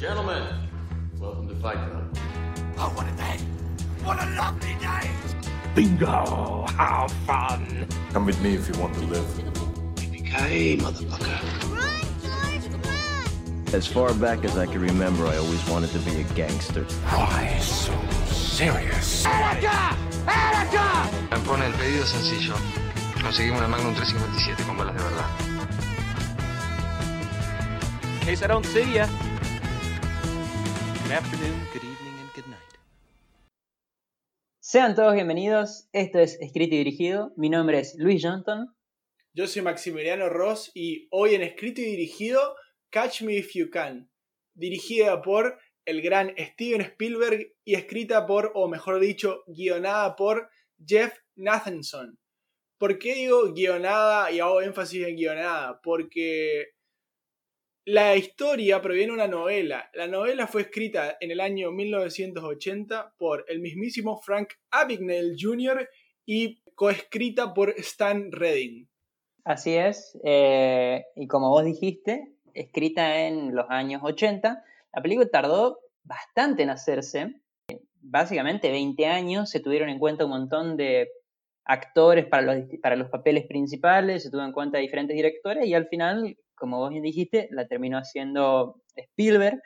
Gentlemen, welcome to Fight Club. Oh, what a day! What a lovely day! Bingo! How fun! Come with me if you want to live. Yippee-ki-yay, motherfucker. Run, George, run! As far back as I can remember, I always wanted to be a gangster. Why so serious? Me pone el pedido sencillo. Conseguimos una Magnum 357 con balas de verdad. In case I don't see ya. Good afternoon, good evening, and good night. Sean todos bienvenidos, esto es Escrito y Dirigido, mi nombre es Luis Johnson. Yo soy Maximiliano Ross y hoy en Escrito y Dirigido, Catch Me If You Can, dirigida por el gran Steven Spielberg y escrita por, o mejor dicho, guionada por Jeff Nathanson. ¿Por qué digo guionada y hago énfasis en guionada? Porque la historia proviene de una novela. La novela fue escrita en el año 1980 por el mismísimo Frank Abagnale Jr. y coescrita por Stan Redding. Así es, eh, y como vos dijiste, escrita en los años 80, la película tardó bastante en hacerse, básicamente 20 años, se tuvieron en cuenta un montón de actores para los, para los papeles principales, se tuvo en cuenta diferentes directores y al final, como vos bien dijiste, la terminó haciendo Spielberg.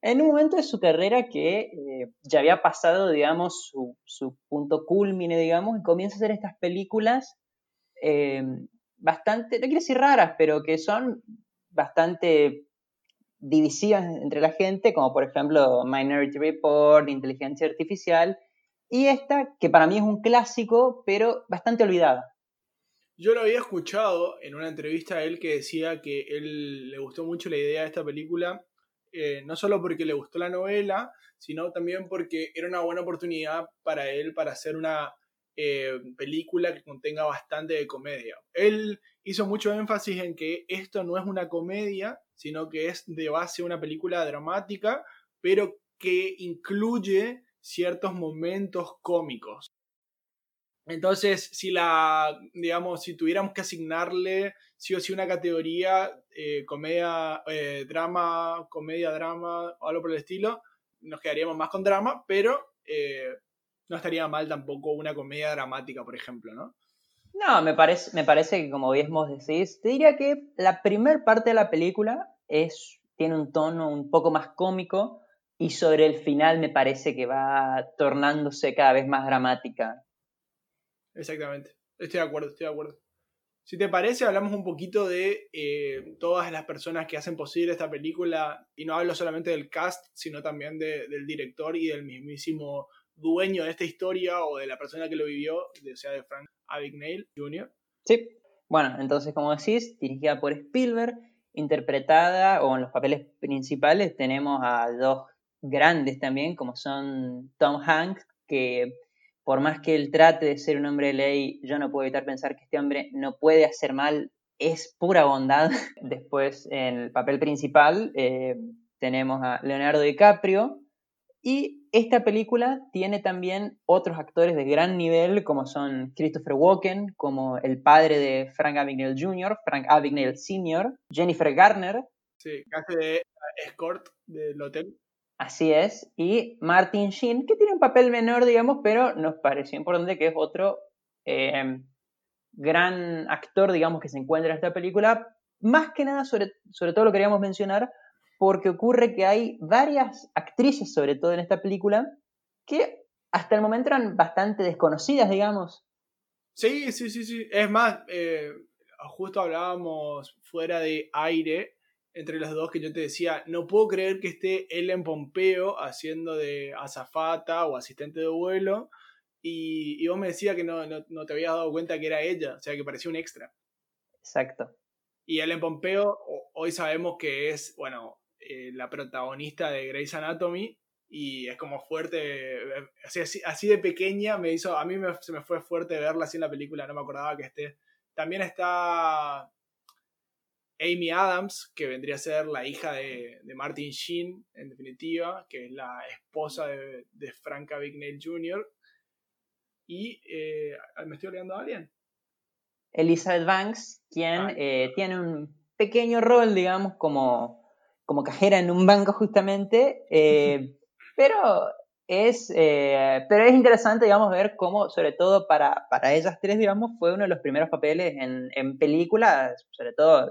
En un momento de su carrera que eh, ya había pasado, digamos, su, su, punto culmine, digamos, y comienza a hacer estas películas eh, bastante, no quiero decir raras, pero que son bastante divisivas entre la gente, como por ejemplo Minority Report, Inteligencia Artificial, y esta, que para mí es un clásico, pero bastante olvidada. Yo lo había escuchado en una entrevista a él que decía que él le gustó mucho la idea de esta película, eh, no solo porque le gustó la novela, sino también porque era una buena oportunidad para él para hacer una eh, película que contenga bastante de comedia. Él hizo mucho énfasis en que esto no es una comedia, sino que es de base una película dramática, pero que incluye ciertos momentos cómicos. Entonces, si la, digamos, si tuviéramos que asignarle sí o sí una categoría, eh, comedia, eh, drama, comedia, drama, o algo por el estilo, nos quedaríamos más con drama, pero eh, no estaría mal tampoco una comedia dramática, por ejemplo, ¿no? No, me parece, me parece que como bien vos decís, te diría que la primera parte de la película es, tiene un tono un poco más cómico y sobre el final me parece que va tornándose cada vez más dramática. Exactamente, estoy de acuerdo, estoy de acuerdo. Si te parece, hablamos un poquito de eh, todas las personas que hacen posible esta película, y no hablo solamente del cast, sino también de, del director y del mismísimo dueño de esta historia o de la persona que lo vivió, o sea, de Frank Abagnale Jr. Sí, bueno, entonces como decís, dirigida por Spielberg, interpretada o en los papeles principales tenemos a dos grandes también, como son Tom Hanks, que por más que él trate de ser un hombre de ley, yo no puedo evitar pensar que este hombre no puede hacer mal, es pura bondad. Después, en el papel principal, eh, tenemos a Leonardo DiCaprio, y esta película tiene también otros actores de gran nivel, como son Christopher Walken, como el padre de Frank Abagnale Jr., Frank Abagnale Sr., Jennifer Garner. Sí, que de escort del hotel. Así es, y Martin Sheen, que tiene un papel menor, digamos, pero nos pareció importante que es otro eh, gran actor, digamos, que se encuentra en esta película. Más que nada, sobre, sobre todo lo queríamos mencionar, porque ocurre que hay varias actrices, sobre todo en esta película, que hasta el momento eran bastante desconocidas, digamos. Sí, sí, sí, sí. Es más, eh, justo hablábamos fuera de aire entre los dos que yo te decía, no puedo creer que esté Ellen Pompeo haciendo de azafata o asistente de vuelo y, y vos me decías que no, no, no, te habías dado cuenta que era ella, o sea, que parecía un extra. Exacto. Y Ellen Pompeo hoy sabemos que es, bueno, eh, la protagonista de Grey's Anatomy y es como fuerte, así, así, así de pequeña me hizo, a mí me, se me fue fuerte verla así en la película, no me acordaba que esté. También está Amy Adams, que vendría a ser la hija de, de, Martin Sheen, en definitiva, que es la esposa de, de Frank Abagnale Jr. Y eh, me estoy olvidando a alguien. Elizabeth Banks, quien ah. eh, tiene un pequeño rol, digamos, como como cajera en un banco justamente, eh, pero es, pero es interesante, digamos, ver cómo, sobre todo para, para ellas tres, digamos, fue uno de los primeros papeles en, en películas, sobre todo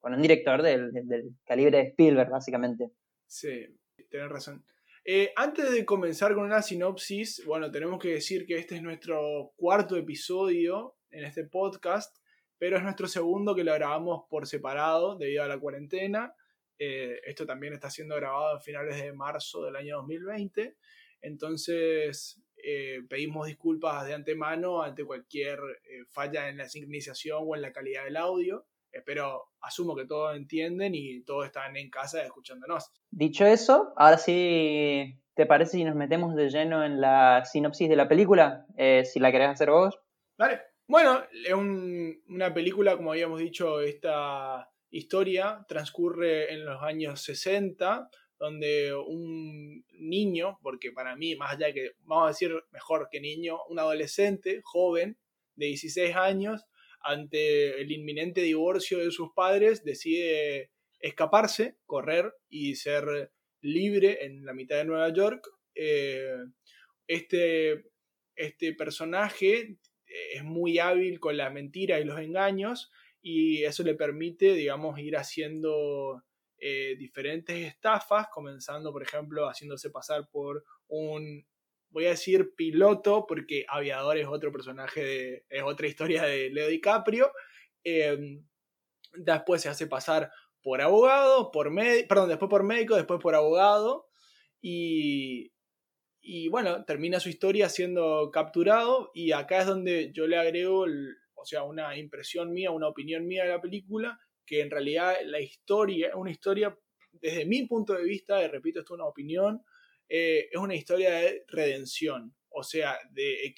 con un director del, del calibre de Spielberg, básicamente. Sí, tenés razón. Eh, antes de comenzar con una sinopsis, bueno, tenemos que decir que este es nuestro cuarto episodio en este podcast, pero es nuestro segundo que lo grabamos por separado debido a la cuarentena. Eh, esto también está siendo grabado a finales de marzo del año 2020. Entonces, eh, pedimos disculpas de antemano ante cualquier falla en la sincronización o en la calidad del audio. Espero, asumo que todos entienden y todos están en casa escuchándonos. Dicho eso, ahora sí, ¿te parece si nos metemos de lleno en la sinopsis de la película? Eh, si la querés hacer vos. Vale. Bueno, es una película, como habíamos dicho, esta historia transcurre en los años 60, donde un niño, porque para mí, más allá de que, vamos a decir mejor que niño, un adolescente joven de 16 años, ante el inminente divorcio de sus padres, decide escaparse, correr y ser libre en la mitad de Nueva York. Eh, este, este personaje es muy hábil con la mentira y los engaños y eso le permite, digamos, ir haciendo eh, diferentes estafas, comenzando, por ejemplo, haciéndose pasar por un voy a decir piloto porque Aviador es otro personaje, de, es otra historia de Leo DiCaprio. Em, después se hace pasar por abogado, por perdón, después por médico, después por abogado. Y, y bueno, termina su historia siendo capturado. Y acá es donde yo le agrego, o sea, una impresión mía, una opinión mía de la película, que en realidad la historia una historia, desde mi punto de vista, y repito, esto es una opinión, eh, es una historia de redención. O sea, de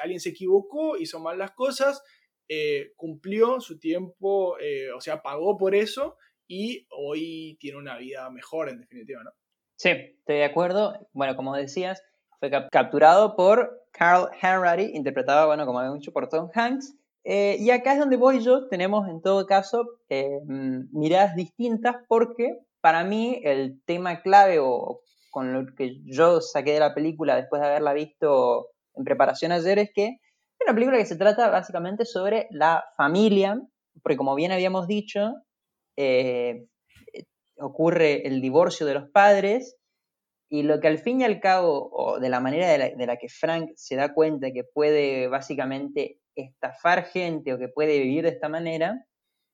alguien se equivocó, hizo mal las cosas, eh, cumplió su tiempo, eh, o sea, pagó por eso y hoy tiene una vida mejor, en definitiva, ¿no? Sí, estoy de acuerdo. Bueno, como decías, fue capturado por Carl Hanratty, interpretado, bueno, como había dicho, por Tom Hanks. y acá es donde vos y yo tenemos, en todo caso, miradas distintas porque para mí el tema clave o con lo que yo saqué de la película después de haberla visto en preparación ayer es que es una película que se trata básicamente sobre la familia, porque como bien habíamos dicho, eh, ocurre el divorcio de los padres y lo que al fin y al cabo, o de la manera de la, que Frank se da cuenta que puede básicamente estafar gente o que puede vivir de esta manera,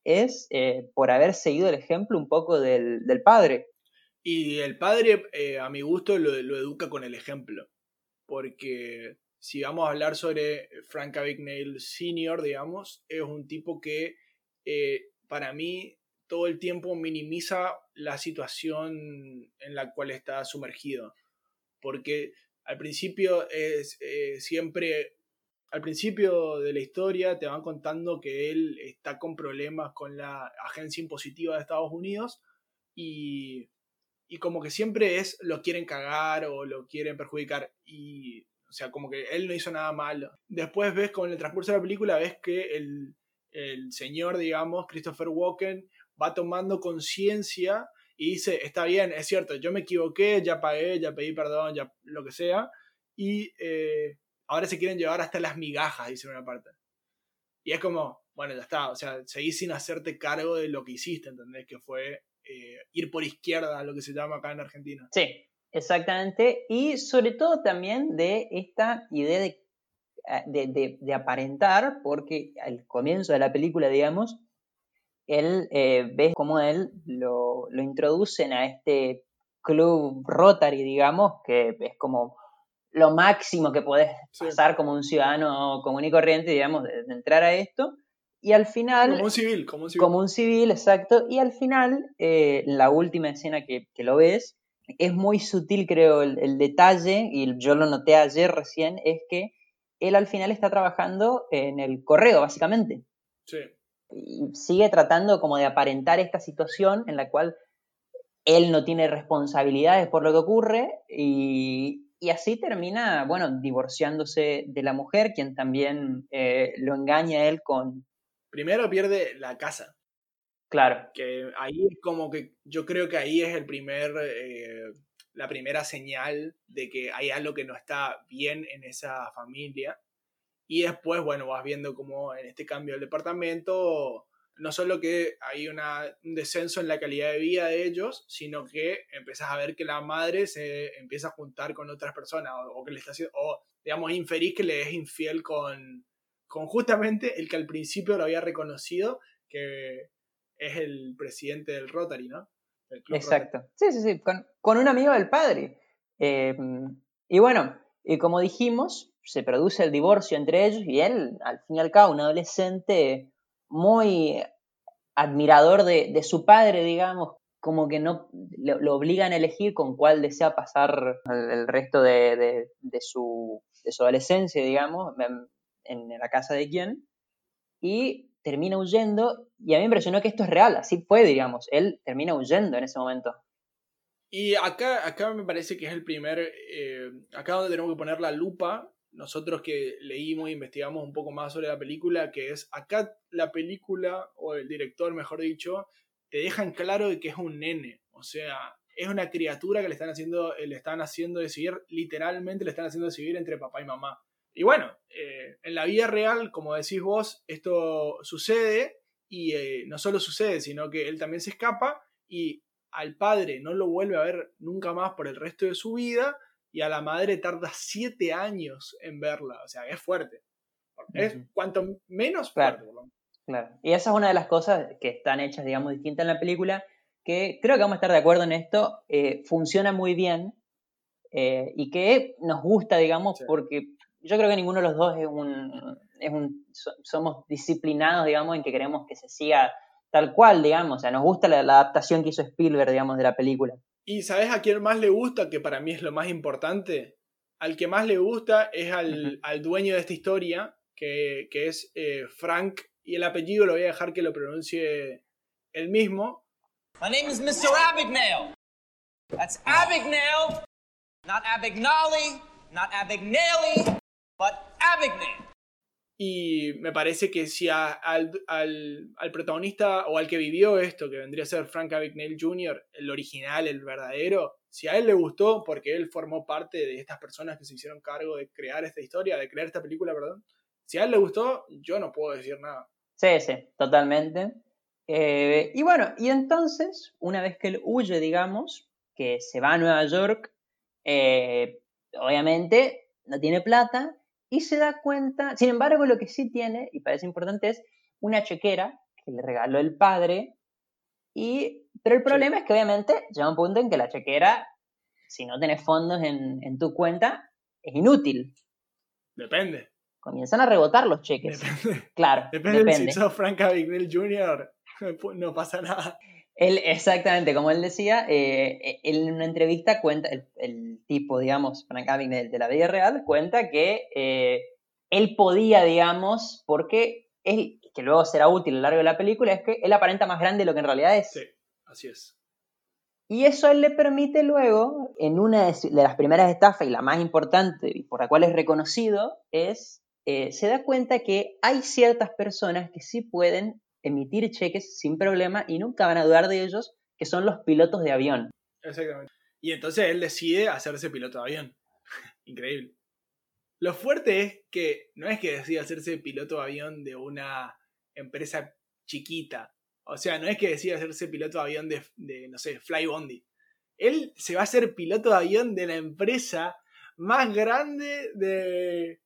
es eh, por haber seguido el ejemplo un poco del, del padre. Y el padre, eh, a mi gusto, lo, educa con el ejemplo. Porque si vamos a hablar sobre Frank Abagnale Sr., digamos, es un tipo que eh, para mí todo el tiempo minimiza la situación en la cual está sumergido. Porque al principio es eh, siempre, al principio de la historia te van contando que él está con problemas con la agencia impositiva de Estados Unidos y y como que siempre es lo quieren cagar o lo quieren perjudicar y o sea como que él no hizo nada malo. Después ves con el transcurso de la película ves que el, el señor digamos Christopher Walken va tomando conciencia y dice está bien es cierto yo me equivoqué ya pagué ya pedí perdón ya lo que sea y eh, ahora se quieren llevar hasta las migajas dice una parte. Y es como bueno ya está o sea seguís sin hacerte cargo de lo que hiciste entendés que fue eh, ir por izquierda, lo que se llama acá en Argentina. Sí, exactamente. Y sobre todo también de esta idea de, eh, de, aparentar, porque al comienzo de la película, digamos, él eh, ve cómo él lo, lo introducen a este club Rotary, digamos, que es como lo máximo que puedes pasar como un ciudadano común y corriente, digamos, de entrar a esto. Y al final... Como un civil, como un civil. Como un civil, exacto. Y al final, eh, la última escena que, lo ves, es muy sutil, creo, el, detalle, y yo lo noté ayer recién, es que él al final está trabajando en el correo, básicamente. Sí. Y sigue tratando como de aparentar esta situación en la cual él no tiene responsabilidades por lo que ocurre y, y así termina, bueno, divorciándose de la mujer, quien también eh, lo engaña a él con, Primero pierde la casa. Claro. Que ahí es como que yo creo que ahí es el primer, eh, la primera señal de que hay algo que no está bien en esa familia. Y después, bueno, vas viendo como en este cambio del departamento, no solo que hay una, un descenso en la calidad de vida de ellos, sino que empiezas a ver que la madre se empieza a juntar con otras personas, o, que le está haciendo, o digamos, inferís que le es infiel con, con justamente el que al principio lo había reconocido, que es el presidente del Rotary, ¿no? Exacto. Sí, sí, sí, con, un amigo del padre. Eh, y bueno, y como dijimos, se produce el divorcio entre ellos y él, al fin y al cabo, un adolescente muy admirador de, su padre, digamos, como que no lo, obligan a elegir con cuál desea pasar el, resto de, su, adolescencia, digamos, en, la casa de quién, y termina huyendo, y a mí me impresionó que esto es real, así fue, digamos, él termina huyendo en ese momento. Y acá, acá me parece que es el primer, eh, acá donde tenemos que poner la lupa nosotros que leímos e investigamos un poco más sobre la película, que es acá la película, o el director mejor dicho, te dejan claro de que es un nene, o sea, es una criatura que le están haciendo, le están haciendo decidir, literalmente le están haciendo decidir entre papá y mamá. Y bueno, eh, en la vida real, como decís vos, esto sucede y eh, no solo sucede, sino que él también se escapa y al padre no lo vuelve a ver nunca más por el resto de su vida y a la madre tarda siete años en verla. O sea, es fuerte. Es cuanto menos fuerte. Claro. Y esa es una de las cosas que están hechas, digamos, distintas en la película, que creo que vamos a estar de acuerdo en esto, eh, funciona muy bien eh, y que nos gusta, digamos, porque yo creo que ninguno de los dos es un, es un, somos disciplinados, digamos, en que queremos que se siga tal cual, digamos, o sea, nos gusta la, la adaptación que hizo Spielberg, digamos, de la película. ¿Y sabes a quién más le gusta? Que para mí es lo más importante. Al que más le gusta es al, al dueño de esta historia, que, que es eh, Frank, y el apellido lo voy a dejar que lo pronuncie él mismo. My name is Mr. Abagnale. That's Abagnale, not Abagnale, not Abagnale. Y me parece que si al, protagonista o al que vivió esto, que vendría a ser Frank Abagnale Jr., el original, el verdadero, si a él le gustó, porque él formó parte de estas personas que se hicieron cargo de crear esta historia, de crear esta película, perdón, si a él le gustó, yo no puedo decir nada. Sí, sí, totalmente. Eh, y bueno, y entonces, una vez que él huye, digamos, que se va a Nueva York, eh, obviamente no tiene plata y se da cuenta, sin embargo, lo que sí tiene, y parece importante, es una chequera que le regaló el padre, y, pero el problema es que obviamente llega un punto en que la chequera, si no tenés fondos en, tu cuenta, es inútil. Depende. Comienzan a rebotar los cheques. Depende. Claro. Depende, si sos Frank Abagnale Jr., no pasa nada. Él, exactamente, como él decía, eh, él en una entrevista cuenta, el, tipo, digamos, Frank Abagnale de la vida real, cuenta que eh, él podía, digamos, porque él, que luego será útil a lo largo de la película, es que él aparenta más grande de lo que en realidad es. Sí, así es. Y eso él le permite luego, en una de, las primeras estafas y la más importante y por la cual es reconocido, es, eh, se da cuenta que hay ciertas personas que sí pueden emitir cheques sin problema y nunca van a dudar de ellos, que son los pilotos de avión. Exactamente. Y entonces él decide hacerse piloto de avión. Increíble. Lo fuerte es que no es que decida hacerse piloto de avión de una empresa chiquita. O sea, no es que decida hacerse piloto de avión de, no sé, Flybondi. Él se va a hacer piloto de avión de la empresa más grande de,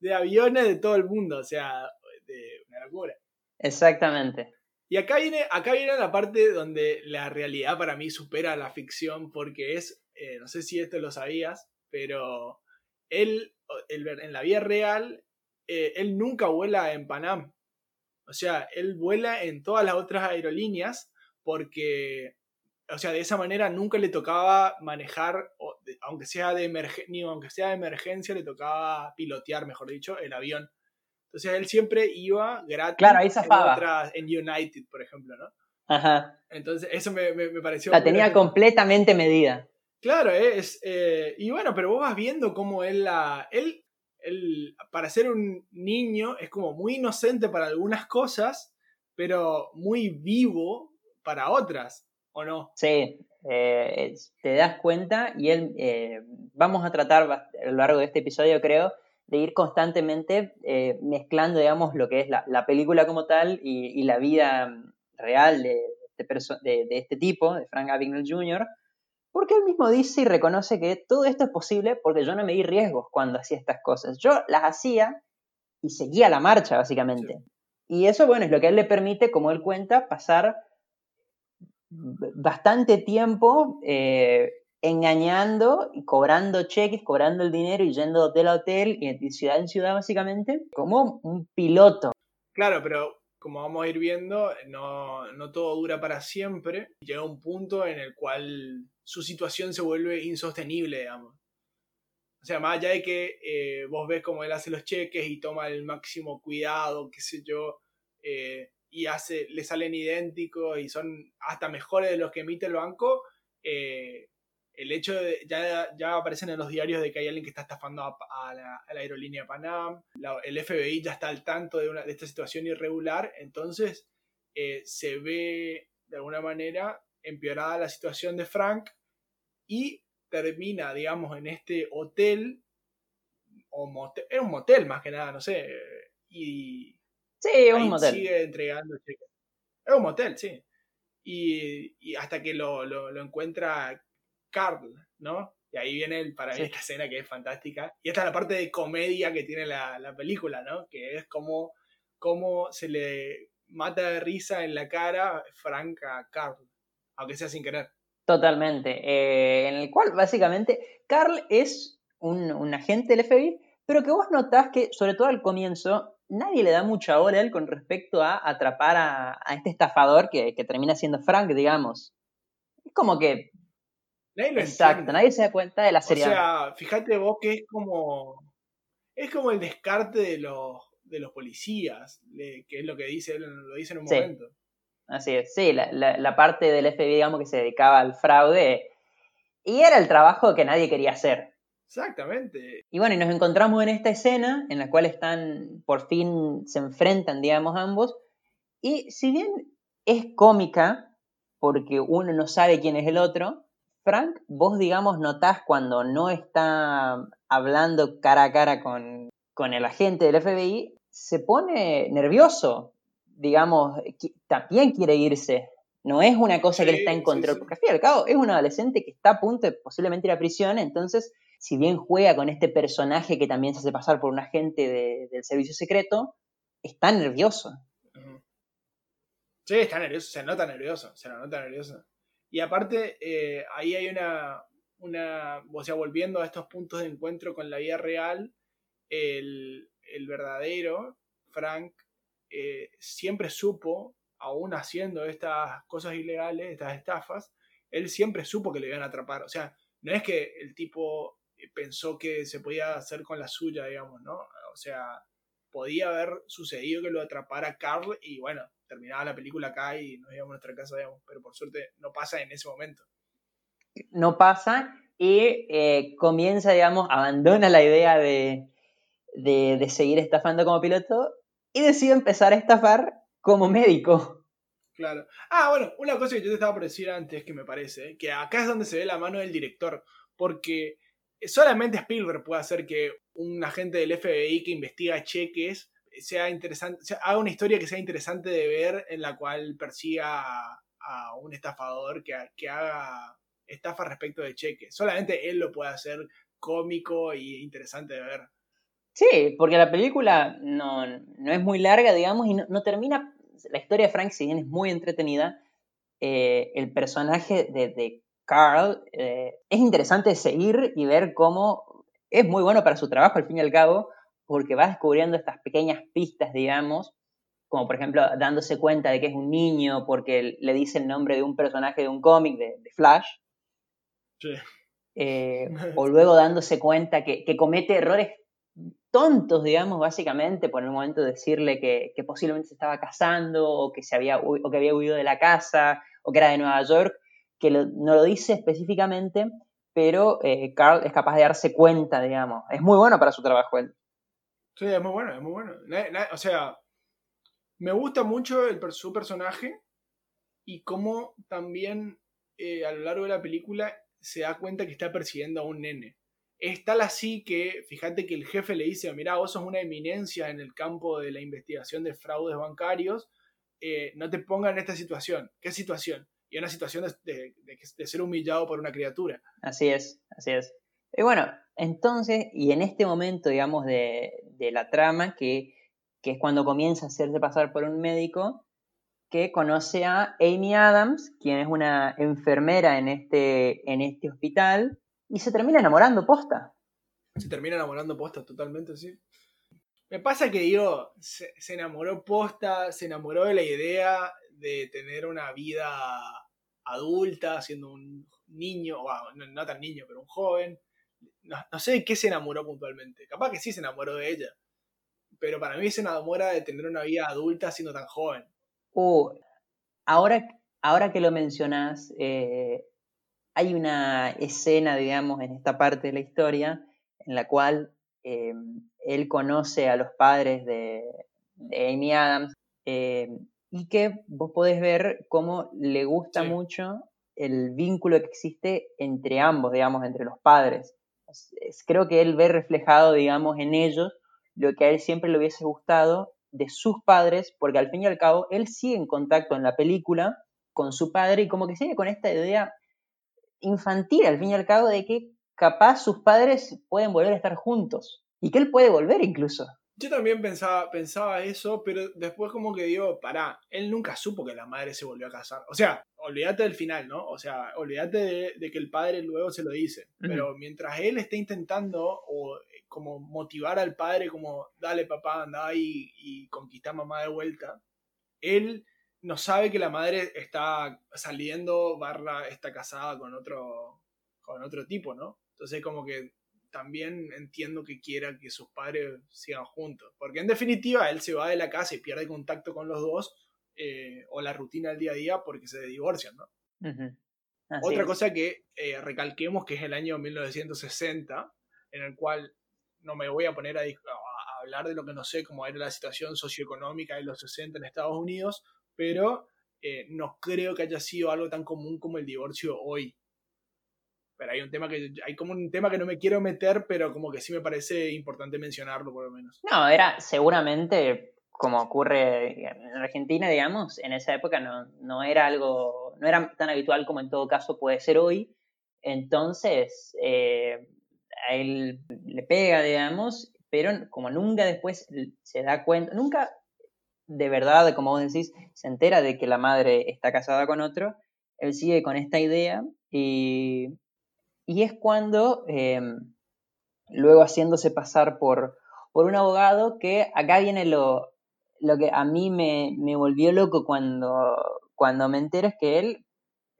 de aviones de todo el mundo. O sea, de una locura. Exactamente. Y acá viene, acá viene la parte donde la realidad para mí supera la ficción, porque es, eh, no sé si esto lo sabías, pero él, en la vida real, eh, él nunca vuela en Panam. O sea, él vuela en todas las otras aerolíneas porque, o sea, de esa manera nunca le tocaba manejar, aunque sea de emergencia, aunque sea de emergencia, le tocaba pilotear, mejor dicho, el avión. Entonces él siempre iba gratis claro, ahí en, en United, por ejemplo, ¿no? Ajá. Entonces eso me, me, pareció... La tenía completamente medida. Claro, es... Eh, y bueno, pero vos vas viendo cómo él la... Él, él, para ser un niño, es como muy inocente para algunas cosas, pero muy vivo para otras, ¿o no? Sí, eh, te das cuenta y él, eh, vamos a tratar a lo largo de este episodio, creo, de ir constantemente eh, mezclando, digamos, lo que es la, la película como tal y, y la vida mm, real de, de, de, de, este tipo, de Frank Abagnale Jr., porque él mismo dice y reconoce que todo esto es posible porque yo no me di riesgos cuando hacía estas cosas. Yo las hacía y seguía la marcha, básicamente. Sí. Y eso, bueno, es lo que a él le permite, como él cuenta, pasar bastante tiempo eh, engañando y cobrando cheques, cobrando el dinero y yendo de hotel a hotel y de ciudad en ciudad básicamente, como un piloto. Claro, pero como vamos a ir viendo, no, no todo dura para siempre. Llega un punto en el cual su situación se vuelve insostenible, digamos. O sea, más allá de que eh, vos ves cómo él hace los cheques y toma el máximo cuidado, qué sé yo, eh, y hace, le salen idénticos y son hasta mejores de los que emite el banco, eh, el hecho de, ya, ya aparecen en los diarios de que hay alguien que está estafando a, a, la, a la, aerolínea Panam, la, el FBI ya está al tanto de, una, de esta situación irregular, entonces eh, se ve de alguna manera empeorada la situación de Frank y termina, digamos, en este hotel, o motel, es un motel más que nada, no sé, y Sí, un motel. sigue entregando cheques. Es un motel, sí. Y, y hasta que lo, lo, lo, encuentra Carl, ¿no? Y ahí viene el, para sí. esta escena que es fantástica. Y esta es la parte de comedia que tiene la, la película, ¿no? Que es como, como se le mata de risa en la cara Frank a Carl, aunque sea sin querer. Totalmente. Eh, en el cual, básicamente, Carl es un, un agente del FBI, pero que vos notás que, sobre todo al comienzo, nadie le da mucha hora a él con respecto a atrapar a, a este estafador que, que, termina siendo Frank, digamos. Es como que. Nadie lo exacto, entiende. nadie se da cuenta de la seriedad. O sea, fíjate vos que es como. Es como el descarte de los, de los policías, de, que es lo que dice él, lo dice en un sí. momento. Así es, sí, la, la, la, parte del FBI, digamos, que se dedicaba al fraude, y era el trabajo que nadie quería hacer. Exactamente. Y bueno, y nos encontramos en esta escena en la cual están, por fin se enfrentan, digamos, ambos. Y si bien es cómica, porque uno no sabe quién es el otro, Frank, vos, digamos, notás cuando no está hablando cara a cara con, con el agente del FBI, se pone nervioso. Digamos, también quiere irse. No es una cosa sí, que le está en control, sí, sí. porque al fin y al cabo es un adolescente que está a punto de posiblemente ir a prisión, entonces si bien juega con este personaje que también se hace pasar por un agente de, del servicio secreto, está nervioso. Sí, está nervioso, se nota nervioso, se lo nota nervioso. Y aparte, eh, ahí hay una, una, o sea, volviendo a estos puntos de encuentro con la vida real, el, el verdadero Frank eh, siempre supo, aún haciendo estas cosas ilegales, estas estafas, él siempre supo que le iban a atrapar. O sea, no es que el tipo pensó que se podía hacer con la suya, digamos, ¿no? O sea, podía haber sucedido que lo atrapara Carl y bueno, terminaba la película acá y nos íbamos a nuestra casa, digamos, pero por suerte no pasa en ese momento. No pasa y eh, comienza, digamos, abandona la idea de, de, de seguir estafando como piloto y decide empezar a estafar como médico. Claro. Ah, bueno, una cosa que yo te estaba por decir antes que me parece, que acá es donde se ve la mano del director, porque solamente Spielberg puede hacer que un agente del FBI que investiga cheques sea interesante, haga una historia que sea interesante de ver en la cual persiga a, un estafador que, que, haga estafa respecto de cheques. Solamente él lo puede hacer cómico e interesante de ver. Sí, porque la película no, no es muy larga, digamos, y no, termina. La historia de Frank, si bien es muy entretenida, eh, el personaje de, de Carl, eh, es interesante seguir y ver cómo es muy bueno para su trabajo al fin y al cabo, porque va descubriendo estas pequeñas pistas, digamos, como por ejemplo dándose cuenta de que es un niño porque le dice el nombre de un personaje de un cómic de, de, Flash. Sí. Eh, o luego dándose cuenta que, que, comete errores tontos, digamos, básicamente, por el momento de decirle que, que posiblemente se estaba casando o que, se había, o que había huido de la casa o que era de Nueva York que lo, no lo dice específicamente, pero eh, Carl es capaz de darse cuenta, digamos. Es muy bueno para su trabajo él. Sí, es muy bueno, es muy bueno. O sea, me gusta mucho el, su personaje y cómo también eh, a lo largo de la película se da cuenta que está persiguiendo a un nene. Es tal así que, fíjate que el jefe le dice, mira, vos sos una eminencia en el campo de la investigación de fraudes bancarios, eh, no te pongas en esta situación. ¿Qué situación? Y una situación de, de, ser humillado por una criatura. Así es, así es. Y bueno, entonces, y en este momento, digamos, de, de la trama, que, que, es cuando comienza a hacerse pasar por un médico, que conoce a Amy Adams, quien es una enfermera en este, en este hospital, y se termina enamorando posta. Se termina enamorando posta, totalmente, sí. Me pasa que digo, se, enamoró posta, se enamoró de la idea de tener una vida adulta, siendo un niño, o no, tan niño, pero un joven. No, no, sé de qué se enamoró puntualmente. Capaz que sí se enamoró de ella. Pero para mí se enamora de tener una vida adulta siendo tan joven. Uh, ahora, ahora que lo mencionas, eh, hay una escena, digamos, en esta parte de la historia en la cual eh, él conoce a los padres de, Amy Adams eh, y que vos podés ver cómo le gusta mucho el vínculo que existe entre ambos, digamos, entre los padres. Creo que él ve reflejado, digamos, en ellos lo que a él siempre le hubiese gustado de sus padres, porque al fin y al cabo él sigue en contacto en la película con su padre y como que sigue con esta idea infantil al fin y al cabo de que capaz sus padres pueden volver a estar juntos y que él puede volver incluso. Yo también pensaba, pensaba eso, pero después como que digo, pará, él nunca supo que la madre se volvió a casar. O sea, olvídate del final, ¿no? O sea, olvídate de, que el padre luego se lo dice. Pero mientras él está intentando o como motivar al padre como, dale papá, anda y, y conquista a mamá de vuelta, él no sabe que la madre está saliendo, barra está casada con otro, con otro tipo, ¿no? Entonces como que también entiendo que quiera que sus padres sigan juntos, porque en definitiva él se va de la casa y pierde contacto con los dos, eh, o la rutina del día a día porque se divorcian, ¿no? Otra cosa que eh, recalquemos que es el año 1960, en el cual no me voy a poner a, hablar de lo que no sé cómo era la situación socioeconómica de los 60 en Estados Unidos, pero eh, no creo que haya sido algo tan común como el divorcio hoy. Pero hay un tema que hay como un tema que no me quiero meter, pero como que sí me parece importante mencionarlo por lo menos. No, era seguramente como ocurre en Argentina, digamos, en esa época no, no era algo, no era tan habitual como en todo caso puede ser hoy. Entonces, eh, a él le pega, digamos, pero como nunca después se da cuenta, nunca de verdad, como vos decís, se entera de que la madre está casada con otro, él sigue con esta idea y, y es cuando, em, luego haciéndose pasar por, por un abogado, que acá viene lo, lo que a mí me, me volvió loco cuando, cuando me entero, es que él,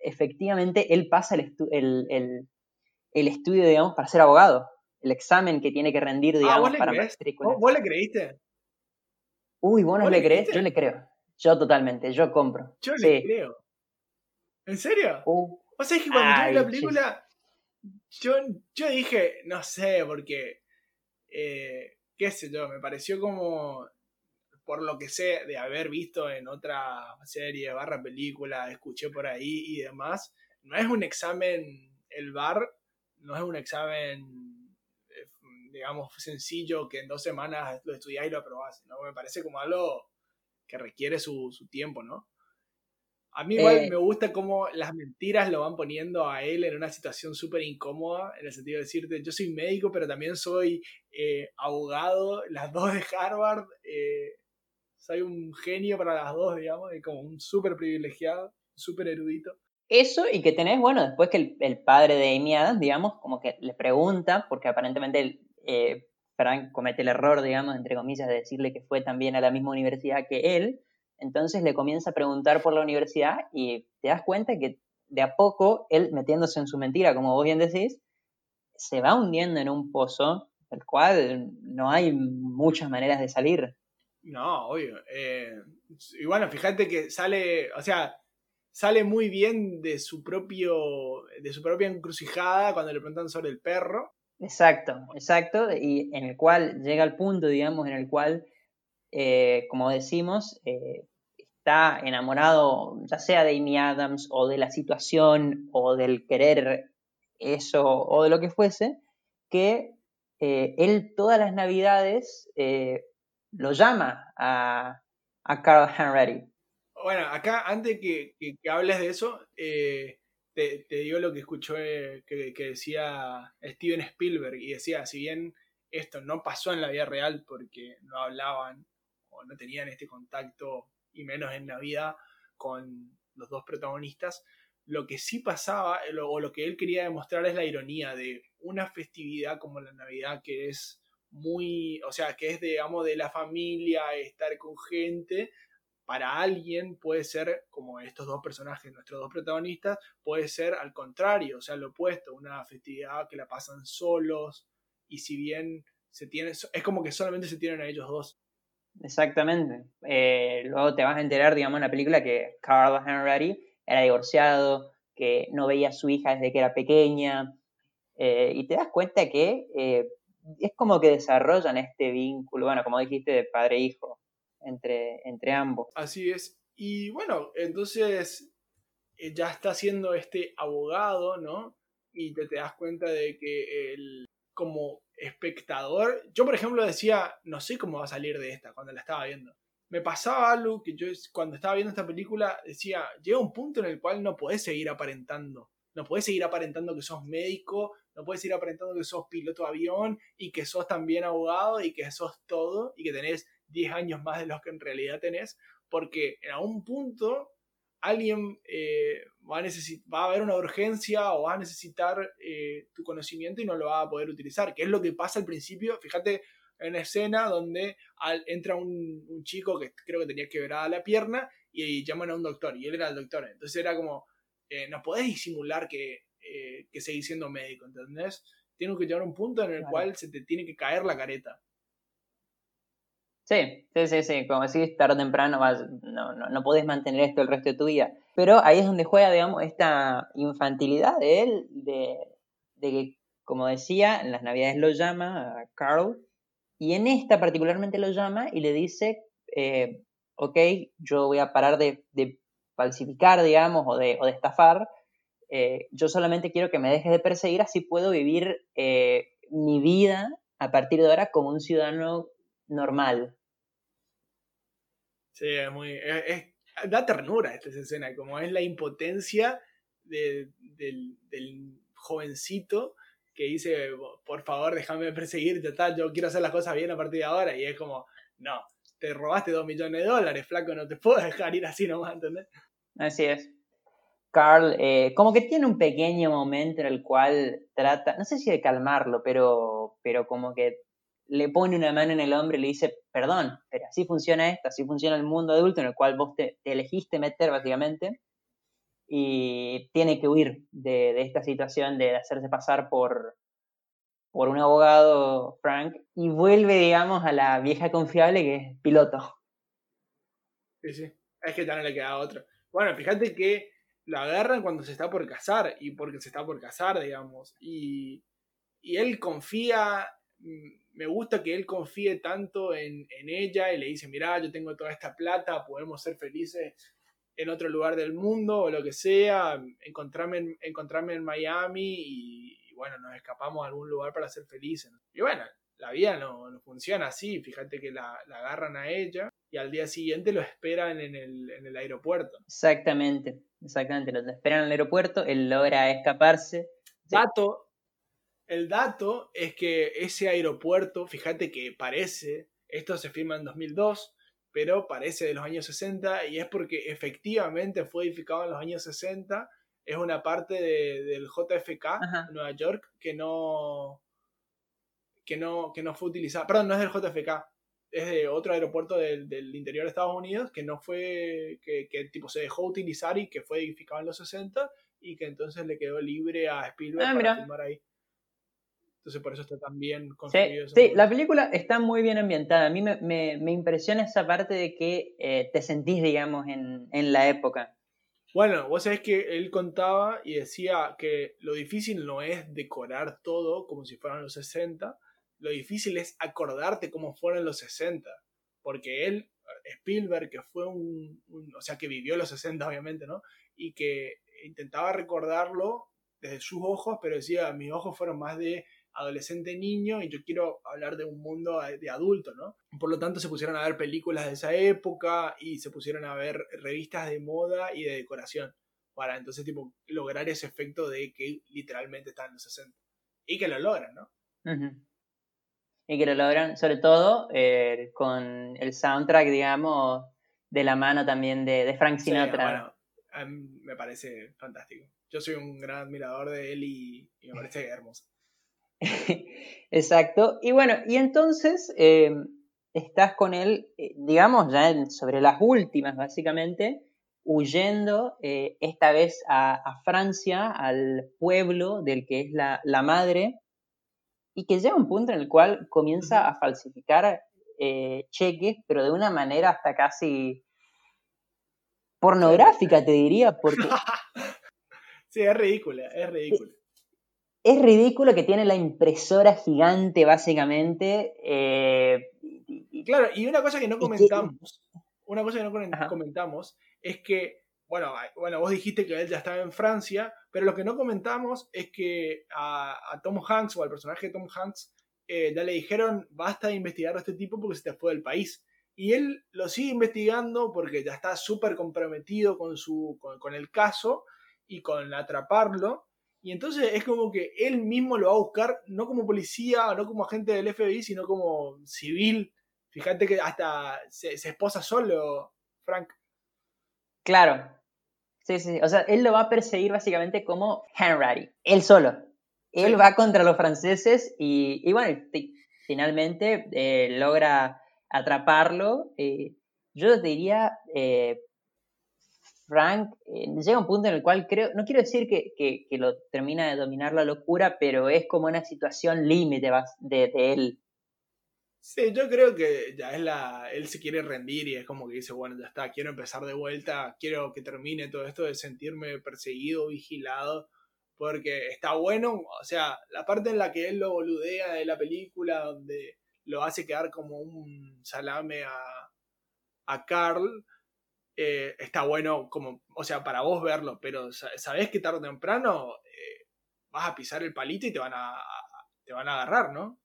efectivamente, él pasa el, el, el estudio, digamos, para ser abogado. El examen que tiene que rendir, ah, digamos, para matrícula. ¿Vos, le creíste? Uy, ¿vos no le crees? Yo le creo. Yo totalmente, yo compro. Yo le creo. ¿En serio? Uh. O sea, es que cuando yo vi la película, yo, yo dije, no sé, porque, eh, qué sé yo, me pareció como, por lo que sé de haber visto en otra serie, barra película, escuché por ahí y demás, no es un examen, el bar no es un examen, eh, digamos, sencillo que en dos semanas lo estudiás y lo aprobás, ¿no? Me parece como algo que requiere su, tiempo, ¿no? A mí igual eh. me gusta cómo las mentiras lo van poniendo a él en una situación súper incómoda, en el sentido de decirte, yo soy médico, pero también soy eh, abogado, las dos de Harvard, soy un genio para las dos, digamos, y como un súper privilegiado, súper erudito. Eso y que tenés, bueno, después que el, padre de Amy Adams, digamos, como que le pregunta, porque aparentemente eh, Frank comete el error, digamos, entre comillas, de decirle que fue también a la misma universidad que él, entonces le comienza a preguntar por la universidad y te das cuenta que de a poco él, metiéndose en su mentira, como vos bien decís, se va hundiendo en un pozo del cual no hay muchas maneras de salir. No, obvio. Eh, y bueno, fíjate que sale, o sea, sale muy bien de su propio de su propia encrucijada cuando le preguntan sobre el perro. Exacto, exacto, y en el cual llega al punto, digamos, en el cual, eh, como decimos, eh, está enamorado ya sea de Amy Adams o de la situación o del querer eso o de lo que fuese, que eh, él todas las navidades lo llama a, a Carl Henry. Bueno, acá antes que, que, hables de eso, te, te, digo lo que escuchó que, que decía Steven Spielberg y decía, si bien esto no pasó en la vida real porque no hablaban o no tenían este contacto y menos en la vida con los dos protagonistas, lo que sí pasaba o lo que él quería demostrar es la ironía de una festividad como la Navidad que es muy, o sea, que es digamos de la familia, estar con gente, para alguien puede ser, como estos dos personajes, nuestros dos protagonistas, puede ser al contrario, o sea, lo opuesto, una festividad que la pasan solos, y si bien se tiene, es como que solamente se tienen a ellos dos. Exactamente. Eh, luego te vas a enterar, digamos, en la película que Carl Henry era divorciado, que no veía a su hija desde que era pequeña, eh, y te das cuenta que eh, es como que desarrollan este vínculo, bueno, como dijiste, de padre-hijo entre, entre ambos. Así es. Y bueno, entonces ya está siendo este abogado, ¿no? Y te, te das cuenta de que el, como espectador, yo por ejemplo decía, no sé cómo va a salir de esta cuando la estaba viendo. Me pasaba algo que yo cuando estaba viendo esta película decía, llega un punto en el cual no podés seguir aparentando. No podés seguir aparentando que sos médico, no podés seguir aparentando que sos piloto de avión y que sos también abogado y que sos todo y que tenés 10 años más de los que en realidad tenés, porque en algún punto alguien eh, va, a va a haber una urgencia o va a necesitar eh, tu conocimiento y no lo va a poder utilizar, que es lo que pasa al principio, fíjate en una escena donde entra un, chico que creo que tenía quebrada la pierna y, llaman a un doctor y él era el doctor, entonces era como, eh, no podés disimular que, que seguís siendo médico, ¿entendés? Tiene que llegar a un punto en el cual se te tiene que caer la careta. Sí, sí, sí, sí, como decís, tarde o temprano no, no, no podés mantener esto el resto de tu vida. Pero ahí es donde juega, digamos, esta infantilidad de él, de, que, como decía, en las navidades lo llama a Carl, y en esta particularmente lo llama y le dice, eh, ok, yo voy a parar de, falsificar, digamos, o de, o de estafar, eh, yo solamente quiero que me dejes de perseguir, así puedo vivir eh, mi vida a partir de ahora como un ciudadano normal. Sí, es muy. da ternura esta escena, como es la impotencia del, jovencito que dice, por favor, déjame perseguir, tal, yo quiero hacer las cosas bien a partir de ahora. Y es como, no, te robaste dos millones de dólares, flaco, no te puedo dejar ir así nomás, ¿entendés? Así es. Carl, eh, como que tiene un pequeño momento en el cual trata, no sé si de calmarlo, pero, pero como que le pone una mano en el hombro y le dice, perdón, pero así funciona esto, así funciona el mundo adulto en el cual vos te, elegiste meter básicamente y tiene que huir de, esta situación de hacerse pasar por, por un abogado, Frank, y vuelve, digamos, a la vieja confiable que es piloto. Sí, sí, es que ya no le queda otro. Bueno, fíjate que lo agarran cuando se está por casar y porque se está por casar, digamos, y, y él confía me gusta que él confíe tanto en, ella y le dice, mira, yo tengo toda esta plata, podemos ser felices en otro lugar del mundo o lo que sea, encontrarme en, encontrarme en Miami y, bueno, nos escapamos a algún lugar para ser felices. Y bueno, la vida no, funciona así, fíjate que la, agarran a ella y al día siguiente lo esperan en el, en el aeropuerto. Exactamente, exactamente, lo esperan en el aeropuerto, él logra escaparse. Dato, el dato es que ese aeropuerto, fíjate que parece, esto se firma en 2002, pero parece de los años 60 y es porque efectivamente fue edificado en los años 60. Es una parte del JFK, Nueva York, que no, que no, que no fue utilizada. Perdón, no es del JFK, es de otro aeropuerto del, interior de Estados Unidos que no fue, que, que, tipo se dejó utilizar y que fue edificado en los 60 y que entonces le quedó libre a Spielberg ah, para filmar ahí. Entonces por eso está tan bien construido. Sí, la película está muy bien ambientada. A mí me, impresiona esa parte de que eh, te sentís, digamos, en, la época. Bueno, vos sabés que él contaba y decía que lo difícil no es decorar todo como si fueran los 60, lo difícil es acordarte cómo fueron los 60, porque él, Spielberg, que fue un, un, o sea, que vivió los 60 obviamente, ¿no? Y que intentaba recordarlo desde sus ojos, pero decía, mis ojos fueron más de adolescente niño y yo quiero hablar de un mundo de adulto, ¿no? Por lo tanto se pusieron a ver películas de esa época y se pusieron a ver revistas de moda y de decoración para entonces tipo lograr ese efecto de que literalmente están en los 60 y que lo logran, ¿no? Y que lo logran sobre todo eh, con el soundtrack, digamos, de la mano también de, de Frank Sinatra. bueno, me parece fantástico. Yo soy un gran admirador de él y, y me parece hermoso. Exacto. Y bueno, y entonces eh, estás con él, eh, digamos, ya sobre las últimas, básicamente, huyendo eh, esta vez a, Francia, al pueblo del que es la, madre, y que llega un punto en el cual comienza a falsificar cheques, pero de una manera hasta casi pornográfica, te diría, porque... sí, es ridícula, es ridícula es ridículo que tiene la impresora gigante, básicamente. Eh, claro, y una cosa que no comentamos, una cosa que no comentamos es que, bueno, bueno, vos dijiste que él ya estaba en Francia, pero lo que no comentamos es que a, Tom Hanks o al personaje de Tom Hanks eh, ya le dijeron, basta de investigar a este tipo porque se te fue del país. Y él lo sigue investigando porque ya está súper comprometido con, su, con el caso y con atraparlo. Y entonces es como que él mismo lo va a buscar, no como policía, no como agente del FBI, sino como civil. Fíjate que hasta se, esposa solo, Frank. Claro. Sí, sí. O sea, él lo va a perseguir básicamente como Henry, él solo. Él va contra los franceses y, bueno, finalmente eh, logra atraparlo. Eh, yo diría, eh, Frank eh, llega a un punto en el cual creo, no quiero decir que, lo termina de dominar la locura, pero es como una situación límite de, de, él. Sí, yo creo que ya es la. Él se quiere rendir y es como que dice, bueno, ya está, quiero empezar de vuelta, quiero que termine todo esto de sentirme perseguido, vigilado, porque está bueno. O sea, la parte en la que él lo boludea de la película, donde lo hace quedar como un salame a, a Carl eh, está bueno como, o sea, para vos verlo, pero sabés que tarde o temprano eh, vas a pisar el palito y te van a, te van a agarrar, ¿no?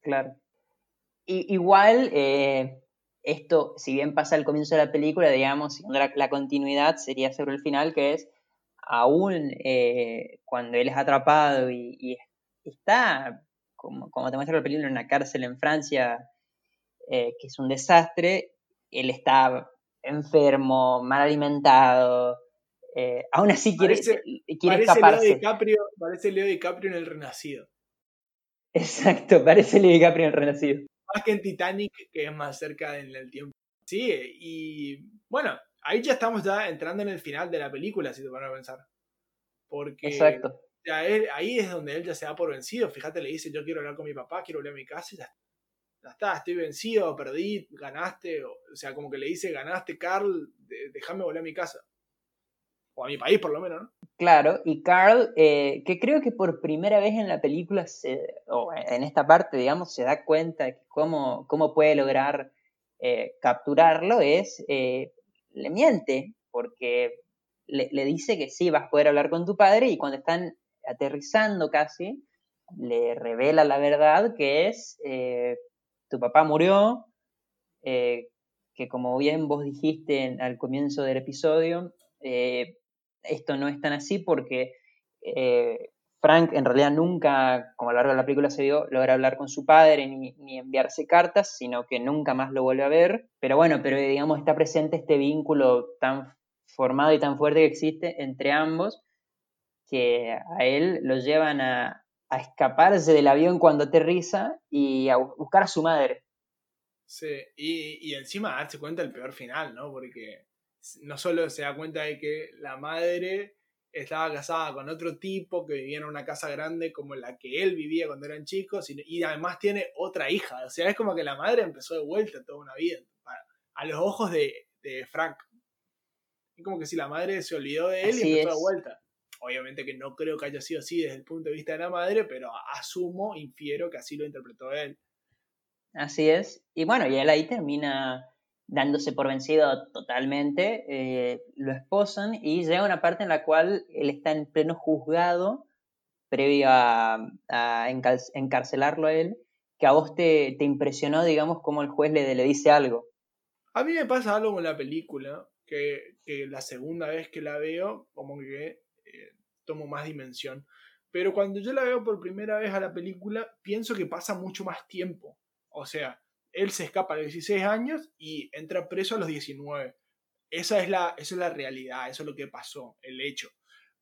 Claro. Igual, eh, esto, si bien pasa al comienzo de la película, digamos, la, la continuidad sería sobre el final, que es aún cuando él es atrapado y, está, como, como te muestra la película, en una cárcel en Francia, que es un desastre, él está enfermo, mal alimentado. Eh, aún así quiere, parece, quiere escaparse. Leo DiCaprio, parece Leo DiCaprio en El Renacido. Exacto, parece Leo DiCaprio en El Renacido. Más que en Titanic, que es más cerca en el tiempo. Sí, y bueno, ahí ya estamos ya entrando en el final de la película, si te van a pensar. Porque Exacto. Ya ahí es donde él ya se da por vencido. Fíjate, le dice, yo quiero hablar con mi papá, quiero volver a mi casa y ya ya está, estoy vencido, perdí, ganaste, o, sea, como que le dice, ganaste, Carl, déjame volver a mi casa. O a mi país, por lo menos, ¿no? Claro, y Carl, eh, que creo que por primera vez en la película, o en esta parte, digamos, se da cuenta de cómo, cómo puede lograr eh, capturarlo, es, eh, le miente, porque le, dice que sí, vas a poder hablar con tu padre, y cuando están aterrizando casi, le revela la verdad, que es, tu papá murió, eh, que como bien vos dijiste al comienzo del episodio, eh, esto no es tan así porque eh, Frank en realidad nunca, como a lo largo de la película se vio, logra hablar con su padre ni, ni, enviarse cartas, sino que nunca más lo vuelve a ver. Pero bueno, pero digamos está presente este vínculo tan formado y tan fuerte que existe entre ambos, que a él lo llevan a, a escaparse del avión cuando aterriza y a buscar a su madre. Sí, y, y encima darse cuenta del peor final, ¿no? Porque no solo se da cuenta de que la madre estaba casada con otro tipo que vivía en una casa grande como la que él vivía cuando eran chicos y, además tiene otra hija. O sea, es como que la madre empezó de vuelta toda una vida a, los ojos de, de Frank. Es como que si la madre se olvidó de él y empezó de vuelta. Obviamente que no creo que haya sido así desde el punto de vista de la madre, pero asumo, infiero que así lo interpretó él. Así es. Y bueno, y él ahí termina dándose por vencido totalmente, eh, lo esposan y llega una parte en la cual él está en pleno juzgado previo a, a encarcelarlo a él, que a vos te, te, impresionó, digamos, como el juez le, le dice algo. A mí me pasa algo con la película, que, que la segunda vez que la veo, como que tomo más dimensión. Pero cuando yo la veo por primera vez a la película, pienso que pasa mucho más tiempo. O sea, él se escapa a los 16 años y entra preso a los 19. Esa es la, esa es la realidad, eso es lo que pasó, el hecho.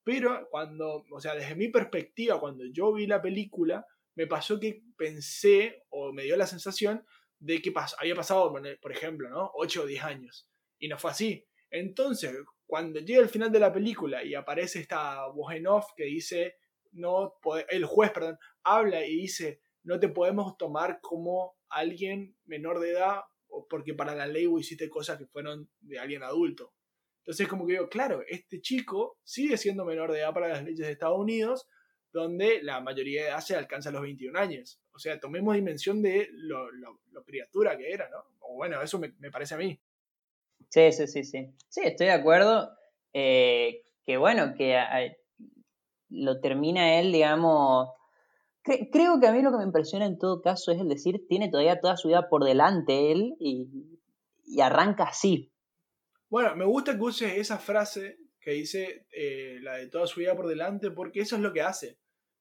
Pero cuando, o sea, desde mi perspectiva, cuando yo vi la película, me pasó que pensé o me dio la sensación de que había pasado, por ejemplo, ¿no? 8 o 10 años. Y no fue así. Entonces, cuando llega el final de la película y aparece esta voz en off que dice, no, el juez, perdón, habla y dice, no te podemos tomar como alguien menor de edad porque para la ley vos hiciste cosas que fueron de alguien adulto. Entonces como que digo, claro, este chico sigue siendo menor de edad para las leyes de Estados Unidos, donde la mayoría de edad se alcanza a los 21 años. O sea, tomemos dimensión de lo, criatura que era, ¿no? O bueno, eso me, parece a mí. Sí, sí, sí, sí. Sí, estoy de acuerdo. Eh, que bueno, que lo termina él, digamos, creo que a mí lo que me impresiona en todo caso es el decir, tiene todavía toda su vida por delante él y, arranca así. Bueno, me gusta que uses esa frase que dice eh, la de toda su vida por delante, porque eso es lo que hace.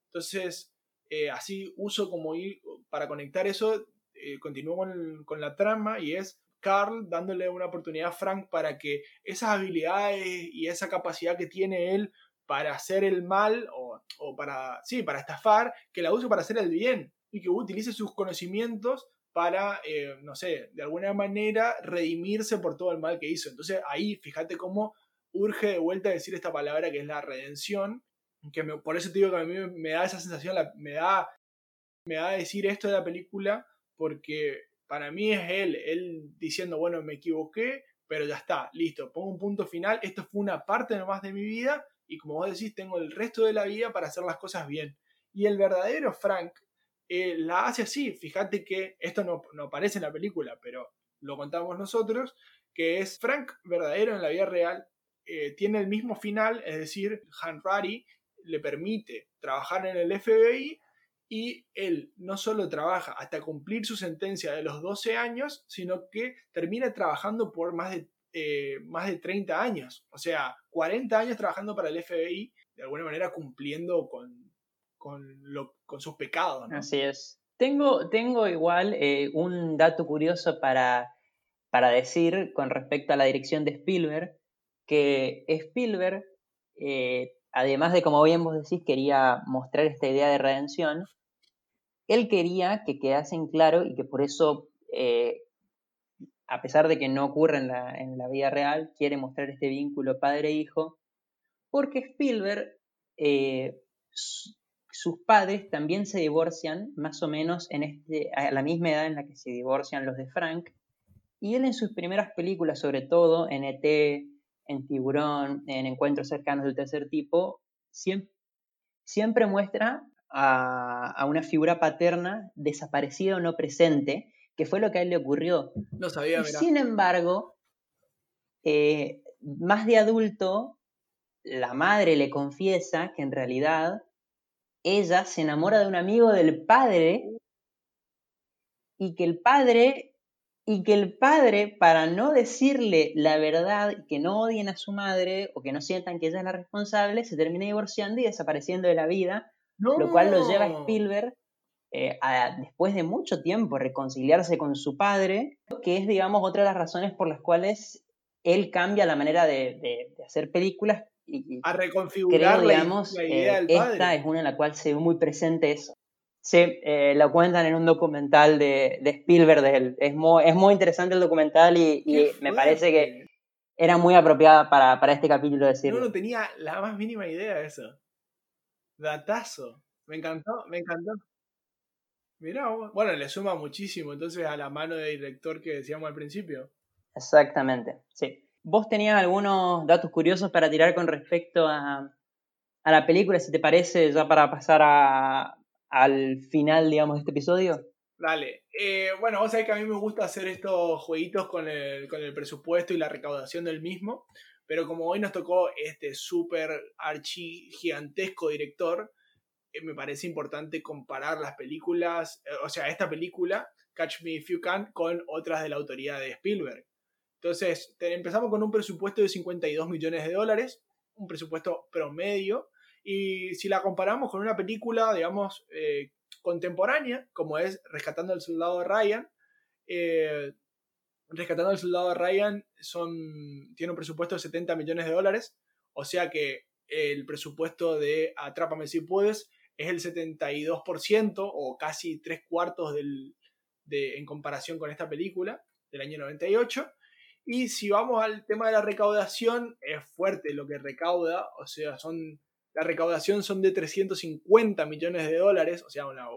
Entonces, eh, así uso como ir, para conectar eso, eh, continúo con, con, la trama y es Carl dándole una oportunidad a Frank para que esas habilidades y esa capacidad que tiene él para hacer el mal o, para, sí, para estafar, que la use para hacer el bien y que utilice sus conocimientos para, eh, no sé, de alguna manera redimirse por todo el mal que hizo. Entonces ahí fíjate cómo urge de vuelta decir esta palabra que es la redención, que por eso te digo que a mí me da esa sensación, me da, me da decir esto de la película, porque para mí es él, él diciendo, bueno, me equivoqué, pero ya está, listo, pongo un punto final, esto fue una parte nomás de mi vida y como vos decís, tengo el resto de la vida para hacer las cosas bien. Y el verdadero Frank eh, la hace así. Fíjate que esto no, no, aparece en la película, pero lo contamos nosotros, que es Frank verdadero en la vida real. Eh, tiene el mismo final, es decir, Han Rari le permite trabajar en el FBI y él no solo trabaja hasta cumplir su sentencia de los 12 años, sino que termina trabajando por más de eh, más de 30 años, o sea, 40 años trabajando para el FBI, de alguna manera cumpliendo con, con, sus pecados. Así es. Tengo, tengo igual eh, un dato curioso para, para decir con respecto a la dirección de Spielberg, que Spielberg, eh, además de, como bien vos decís, quería mostrar esta idea de redención, él quería que quedasen claro y que por eso a pesar de que no ocurre en la, vida real, quiere mostrar este vínculo padre-hijo, porque Spielberg, eh, sus padres también se divorcian más o menos en este, a la misma edad en la que se divorcian los de Frank, y él en sus primeras películas, sobre todo en ET, en Tiburón, en Encuentros cercanos del tercer tipo, siempre, siempre muestra a, a, una figura paterna desaparecida o no presente, que fue lo que a él le ocurrió. No sabía, Sin embargo, eh, más de adulto, la madre le confiesa que en realidad ella se enamora de un amigo del padre y que el padre y que el padre para no decirle la verdad que no odien a su madre o que no sientan que ella es la responsable se termina divorciando y desapareciendo de la vida lo cual lo lleva a Spielberg eh, después de mucho tiempo reconciliarse con su padre, que es, digamos, otra de las razones por las cuales él cambia la manera de, hacer películas. Y, a reconfigurar digamos, la, idea eh, Esta es una en la cual se ve muy presente eso. Sí, eh, lo cuentan en un documental de, Spielberg de él. Es muy, es muy interesante el documental y, me parece que era muy apropiada para, para este capítulo decirlo. No, no tenía la más mínima idea de eso. Datazo. Me encantó, me encantó. Mirá, bueno, le suma muchísimo entonces a la mano de director que decíamos al principio. Exactamente, sí. ¿Vos tenías algunos datos curiosos para tirar con respecto a, a la película, si te parece, ya para pasar a, al final, digamos, de este episodio? Dale. Eh, bueno, vos sabés que a mí me gusta hacer estos jueguitos con el, con el presupuesto y la recaudación del mismo. Pero como hoy nos tocó este súper archi gigantesco director, eh, me parece importante comparar las películas, eh, o sea, esta película, Catch Me If You Can, con otras de la autoría de Spielberg. Entonces, empezamos con un presupuesto de 52 millones de dólares, un presupuesto promedio, y si la comparamos con una película, digamos, eh, contemporánea, como es Rescatando al Soldado de Ryan, eh, Rescatando al Soldado de Ryan tiene un presupuesto de 70 millones de dólares, o sea que el presupuesto de Atrápame si puedes es el 72% o casi tres cuartos del, de, en comparación con esta película del año 98. Y si vamos al tema de la recaudación, es fuerte lo que recauda, o sea, son la recaudación son de 350 millones de dólares, o sea, una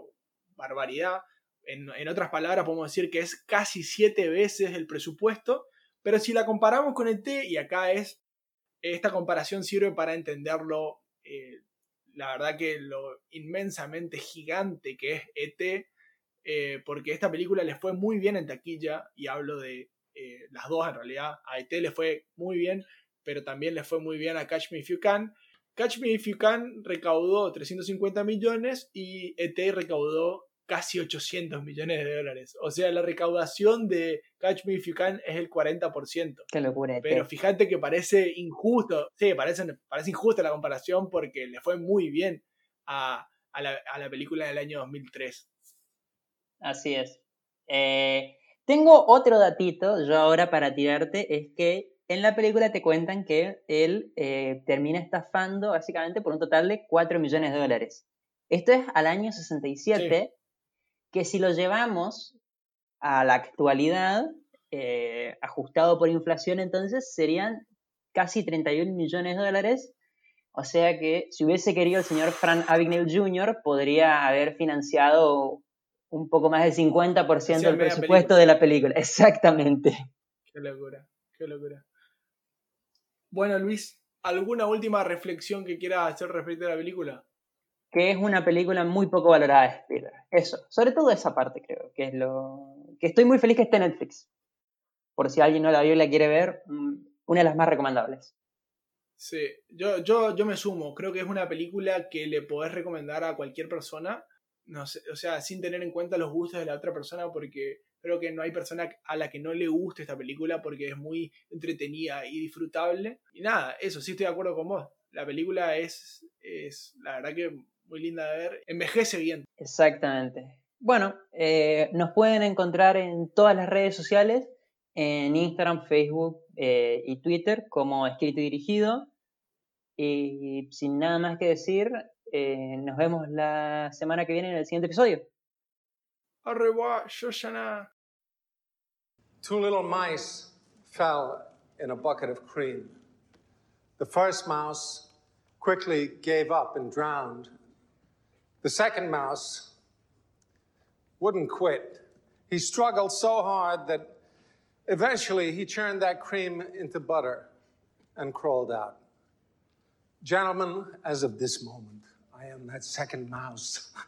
barbaridad. En, otras palabras, podemos decir que es casi siete veces el presupuesto, pero si la comparamos con ET, y acá es, esta comparación sirve para entenderlo, eh, la verdad que lo inmensamente gigante que es ET, eh, porque esta película le fue muy bien en taquilla, y hablo de eh, las dos en realidad, a ET le fue muy bien, pero también le fue muy bien a Catch Me If You Can. Catch Me If You Can recaudó 350 millones y ET recaudó casi 800 millones de dólares. O sea, la recaudación de Catch Me If You Can es el 40%. Qué locura. ET. Pero fíjate que parece injusto, sí, parece, parece injusta la comparación porque le fue muy bien a, a, la, a la película del año 2003. Así es. Eh, tengo otro datito yo ahora para tirarte, es que en la película te cuentan que él eh, termina estafando básicamente por un total de 4 millones de dólares. Esto es al año 67, que si lo llevamos a la actualidad, eh, ajustado por inflación, entonces serían casi 31 millones de dólares. O sea que si hubiese querido el señor Frank Abagnale Jr., podría haber financiado un poco más del 50% Hacía del presupuesto de la película. Exactamente. Qué locura, qué locura. Bueno, Luis, ¿alguna última reflexión que quieras hacer respecto a la película? Que es una película muy poco valorada de Spielberg. Eso, sobre todo esa parte creo, que es lo... que estoy muy feliz que esté en Netflix. Por si alguien no la vio y la quiere ver, mm, una de las más recomendables. Sí, yo, yo, yo me sumo. Creo que es una película que le podés recomendar a cualquier persona. No sé, o sea, sin tener en cuenta los gustos de la otra persona, porque creo que no hay persona a la que no le guste esta película porque es muy entretenida y disfrutable. Y nada, eso sí estoy de acuerdo con vos. La película es, es la verdad que muy linda de ver. Envejece bien. Exactamente. Bueno, eh, nos pueden encontrar en todas las redes sociales, en Instagram, Facebook eh, y Twitter como escrito y dirigido. Y sin nada más que decir, eh, nos vemos la semana que viene en el siguiente episodio. Au revoir, Shoshana. Two little mice fell in a bucket of cream. The first mouse quickly gave up and drowned. The second mouse wouldn't quit. He struggled so hard that eventually he turned that cream into butter and crawled out. Gentlemen, as of this moment, I am that second mouse.